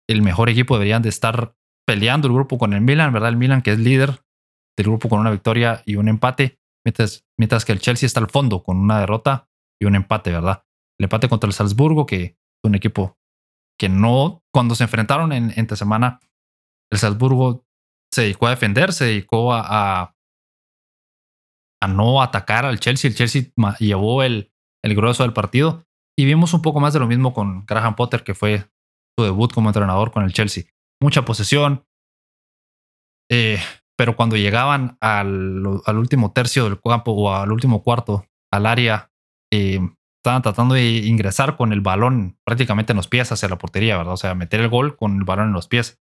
el mejor equipo, deberían de estar peleando el grupo con el Milan, ¿verdad? El Milan que es líder del grupo con una victoria y un empate, mientras, que el Chelsea está al fondo con una derrota y un empate, ¿verdad? El empate contra el Salzburgo, que es un equipo que no, cuando se enfrentaron en entre semana, el Salzburgo se dedicó a defender, se dedicó a, a, a no atacar al Chelsea. El Chelsea llevó el, el grueso del partido y vimos un poco más de lo mismo con Graham Potter, que fue su debut como entrenador con el Chelsea. Mucha posesión, eh, pero cuando llegaban al, último tercio del campo o al último cuarto, al área, eh, estaban tratando de ingresar con el balón prácticamente en los pies hacia la portería, ¿verdad? O sea, meter el gol con el balón en los pies.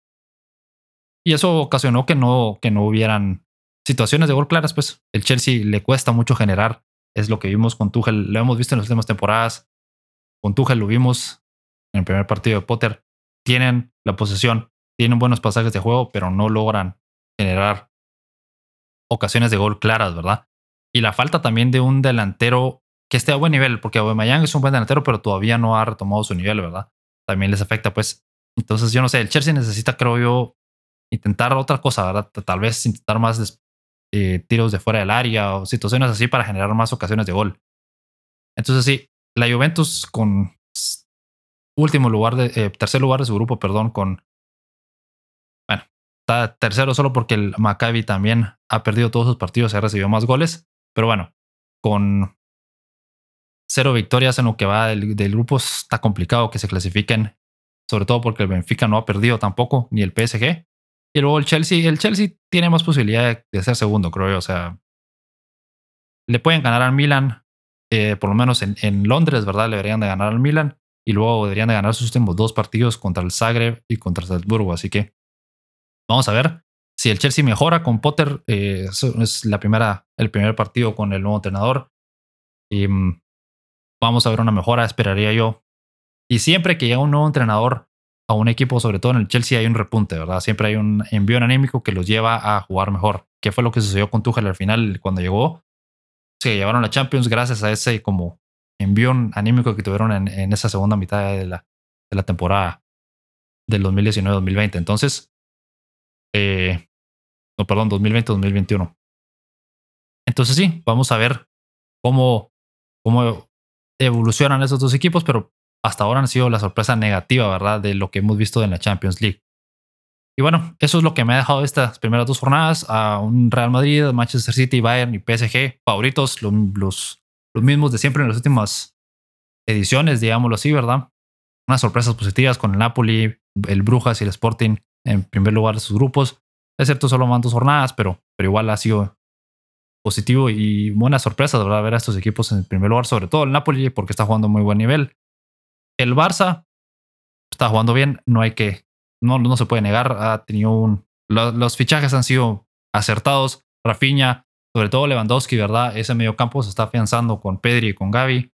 Y eso ocasionó que no, que no hubieran situaciones de gol claras, pues el Chelsea le cuesta mucho generar. Es lo que vimos con Tuchel, lo hemos visto en las últimas temporadas. Con Tuchel lo vimos en el primer partido de Potter. Tienen la posesión, tienen buenos pasajes de juego, pero no logran generar ocasiones de gol claras, ¿verdad? Y la falta también de un delantero que esté a buen nivel, porque Aubameyang es un buen delantero, pero todavía no ha retomado su nivel, ¿verdad? También les afecta, pues. Entonces, yo no sé, el Chelsea necesita, creo yo, intentar otra cosa, ¿verdad? Tal vez intentar más eh, tiros de fuera del área o situaciones así para generar más ocasiones de gol. Entonces, sí, la Juventus con último lugar de eh, tercer lugar de su grupo, perdón, con está tercero solo porque el Maccabi también ha perdido todos sus partidos, y ha recibido más goles, pero bueno, con cero victorias en lo que va del, grupo está complicado que se clasifiquen, sobre todo porque el Benfica no ha perdido tampoco, ni el PSG. Y luego el Chelsea, el Chelsea tiene más posibilidad de ser segundo, creo yo. O sea, le pueden ganar al Milan, eh, por lo menos en, en, Londres, ¿verdad? Le deberían de ganar al Milan. y luego deberían de ganar sus últimos dos partidos contra el Zagreb y contra Salzburgo. Así que vamos a ver si el Chelsea mejora con Potter. Eh, es la primera, el primer partido con el nuevo entrenador. Y mm, vamos a ver una mejora, esperaría yo. Y siempre que llega un nuevo entrenador a un equipo, sobre todo en el Chelsea, hay un repunte, ¿verdad? Siempre hay un envío anímico que los lleva a jugar mejor. ¿Qué fue lo que sucedió con Tuchel al final cuando llegó? Se llevaron la Champions gracias a ese como envío anímico que tuvieron en, esa segunda mitad de la, de la temporada del 2019-2020. Entonces, eh, no, perdón, 2020-2021. Entonces sí, vamos a ver cómo, cómo evolucionan esos dos equipos, pero hasta ahora han sido la sorpresa negativa, ¿verdad? De lo que hemos visto en la Champions League. Y bueno, eso es lo que me ha dejado estas primeras dos jornadas a un Real Madrid, Manchester City, Bayern y PSG, favoritos, los, los, mismos de siempre en las últimas ediciones, digámoslo así, ¿verdad? Unas sorpresas positivas con el Napoli, el Brujas y el Sporting en primer lugar de sus grupos. Es cierto, solo van dos jornadas, pero, pero igual ha sido positivo y buena sorpresa, ¿verdad? Ver a estos equipos en primer lugar, sobre todo el Napoli, porque está jugando muy buen nivel. El Barça está jugando bien, no hay que, no, no se puede negar, ha tenido un, los, fichajes han sido acertados. Rafinha, sobre todo Lewandowski, ¿verdad? Ese medio campo se está afianzando con Pedri y con Gaby.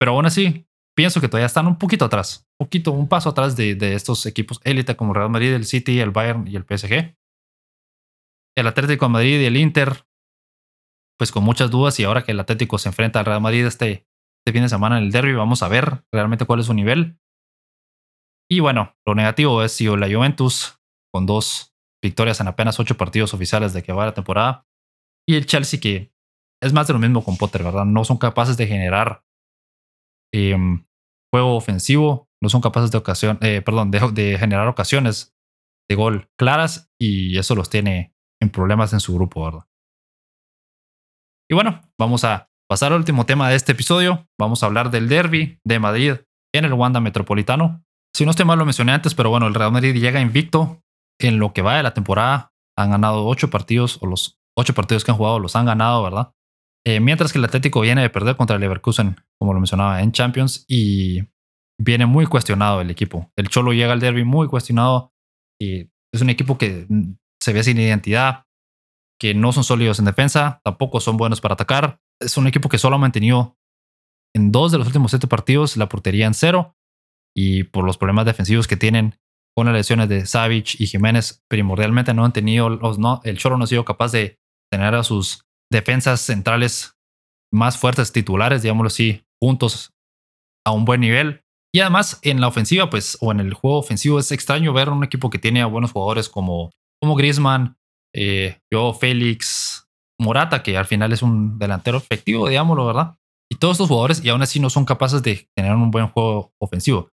Pero aún así, pienso que todavía están un poquito atrás, un poquito, un paso atrás de, estos equipos élite como Real Madrid, el City, el Bayern y el PSG. El Atlético de Madrid y el Inter, pues con muchas dudas y ahora que el Atlético se enfrenta al Real Madrid este, este fin de semana en el derby. Vamos a ver realmente cuál es su nivel. Y bueno, lo negativo es si la Juventus, con dos victorias en apenas ocho partidos oficiales de que va la temporada, y el Chelsea, que es más de lo mismo con Potter, ¿verdad? No son capaces de generar em, juego ofensivo, no son capaces de ocasión, eh, perdón, de, generar ocasiones de gol claras y eso los tiene en problemas en su grupo, ¿verdad? Y bueno, vamos a pasar al último tema de este episodio, vamos a hablar del derby de Madrid en el Wanda Metropolitano. Si no estoy mal, lo mencioné antes, pero bueno, el Real Madrid llega invicto en lo que va de la temporada. Han ganado ocho partidos, o los ocho partidos que han jugado los han ganado, ¿verdad? Eh, mientras que el Atlético viene de perder contra el Leverkusen, como lo mencionaba, en Champions, y viene muy cuestionado el equipo. El Cholo llega al derby muy cuestionado y es un equipo que se ve sin identidad, que no son sólidos en defensa, tampoco son buenos para atacar, es un equipo que solo ha mantenido en dos de los últimos siete partidos la portería en cero y por los problemas defensivos que tienen con las lesiones de Savage y Jiménez, primordialmente no han tenido, los, no, el Cholo no ha sido capaz de tener a sus defensas centrales más fuertes, titulares, digámoslo así, juntos a un buen nivel. Y además en la ofensiva, pues, o en el juego ofensivo, es extraño ver un equipo que tiene a buenos jugadores como, como Griezmann, eh, yo, Félix, Morata, que al final es un delantero efectivo, digámoslo, ¿verdad? Y todos estos jugadores, y aún así no son capaces de tener un buen juego ofensivo.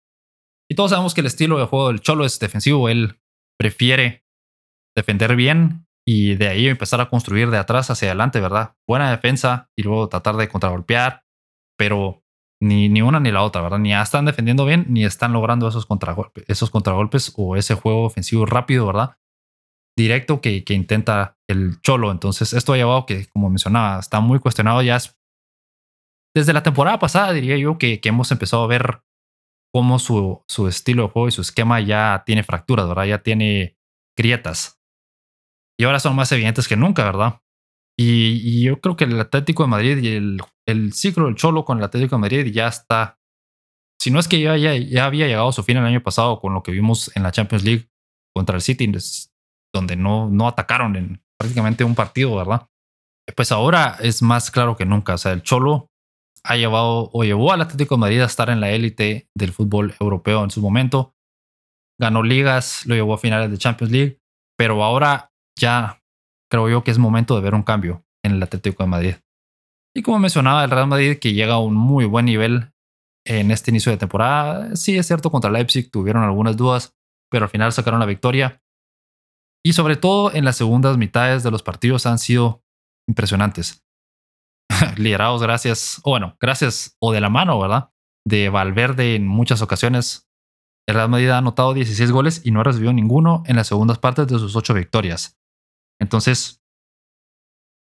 Y todos sabemos que el estilo de juego del Cholo es defensivo. Él prefiere defender bien y de ahí empezar a construir de atrás hacia adelante, ¿verdad? Buena defensa y luego tratar de contragolpear, pero ni, ni una ni la otra, ¿verdad? Ni están defendiendo bien ni están logrando esos, esos contragolpes o ese juego ofensivo rápido, ¿verdad? directo que, que, intenta el Cholo. Entonces, esto ha llevado que, como mencionaba, está muy cuestionado ya. desde la temporada pasada, diría yo, que, que hemos empezado a ver cómo su, su, estilo de juego y su esquema ya tiene fracturas, ¿verdad? Ya tiene grietas. Y ahora son más evidentes que nunca, ¿verdad? Y, yo creo que el Atlético de Madrid y el, el, ciclo del Cholo con el Atlético de Madrid ya está. Si no es que ya, ya, ya había llegado a su fin el año pasado con lo que vimos en la Champions League contra el City, donde no, no atacaron en prácticamente un partido, ¿verdad? Pues ahora es más claro que nunca. O sea, el Cholo ha llevado o llevó al Atlético de Madrid a estar en la élite del fútbol europeo en su momento. Ganó ligas, lo llevó a finales de Champions League, pero ahora ya creo yo que es momento de ver un cambio en el Atlético de Madrid. Y como mencionaba, el Real Madrid que llega a un muy buen nivel en este inicio de temporada. Sí, es cierto, contra Leipzig tuvieron algunas dudas, pero al final sacaron la victoria. Y sobre todo en las segundas mitades de los partidos han sido impresionantes. Liderados gracias, o bueno, gracias o de la mano, ¿verdad? De Valverde en muchas ocasiones. El Real Madrid ha anotado 16 goles y no ha recibido ninguno en las segundas partes de sus ocho victorias. Entonces,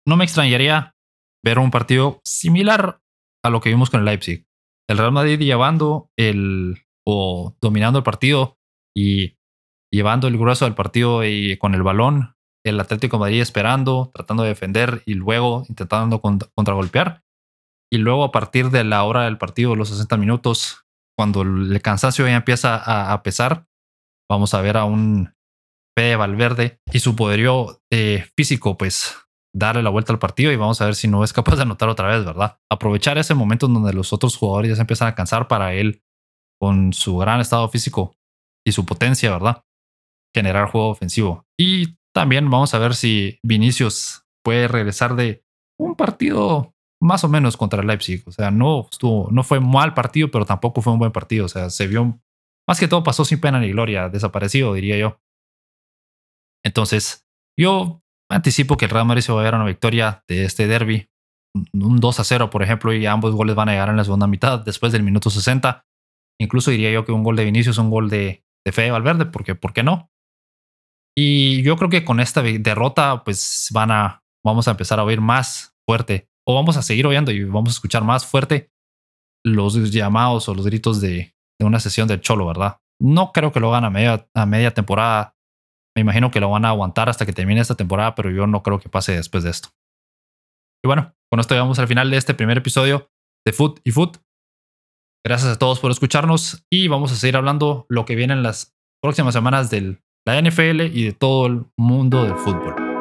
no me extrañaría ver un partido similar a lo que vimos con el Leipzig. el Real Madrid llevando el o dominando el partido y llevando el grueso del partido y con el balón, el Atlético Madrid esperando, tratando de defender y luego intentando contragolpear. Y luego a partir de la hora del partido, los 60 minutos, cuando el cansancio ya empieza a, pesar, vamos a ver a un P. Valverde y su poderío eh, físico, pues darle la vuelta al partido y vamos a ver si no es capaz de anotar otra vez, ¿verdad? Aprovechar ese momento en donde los otros jugadores ya se empiezan a cansar para él, con su gran estado físico y su potencia, ¿verdad? Generar juego ofensivo. Y también vamos a ver si Vinicius puede regresar de un partido más o menos contra el Leipzig. O sea, no estuvo, no fue mal partido, pero tampoco fue un buen partido. O sea, se vio más que todo pasó sin pena ni gloria, desaparecido, diría yo. Entonces, yo anticipo que el Real Madrid se va a dar una victoria de este derby, un 2 a 0, por ejemplo, y ambos goles van a llegar en la segunda mitad, después del minuto 60. Incluso diría yo que un gol de Vinicius es un gol de, de Fede Valverde, porque ¿por qué no? Y yo creo que con esta derrota, pues van a, vamos a empezar a oír más fuerte o vamos a seguir oyendo y vamos a escuchar más fuerte los llamados o los gritos de, una sesión del Cholo, ¿verdad? No creo que lo hagan a media, a media temporada. Me imagino que lo van a aguantar hasta que termine esta temporada, pero yo no creo que pase después de esto. Y bueno, con esto llegamos al final de este primer episodio de Foot y Foot. Gracias a todos por escucharnos y vamos a seguir hablando lo que viene en las próximas semanas de la NFL y de todo el mundo del fútbol.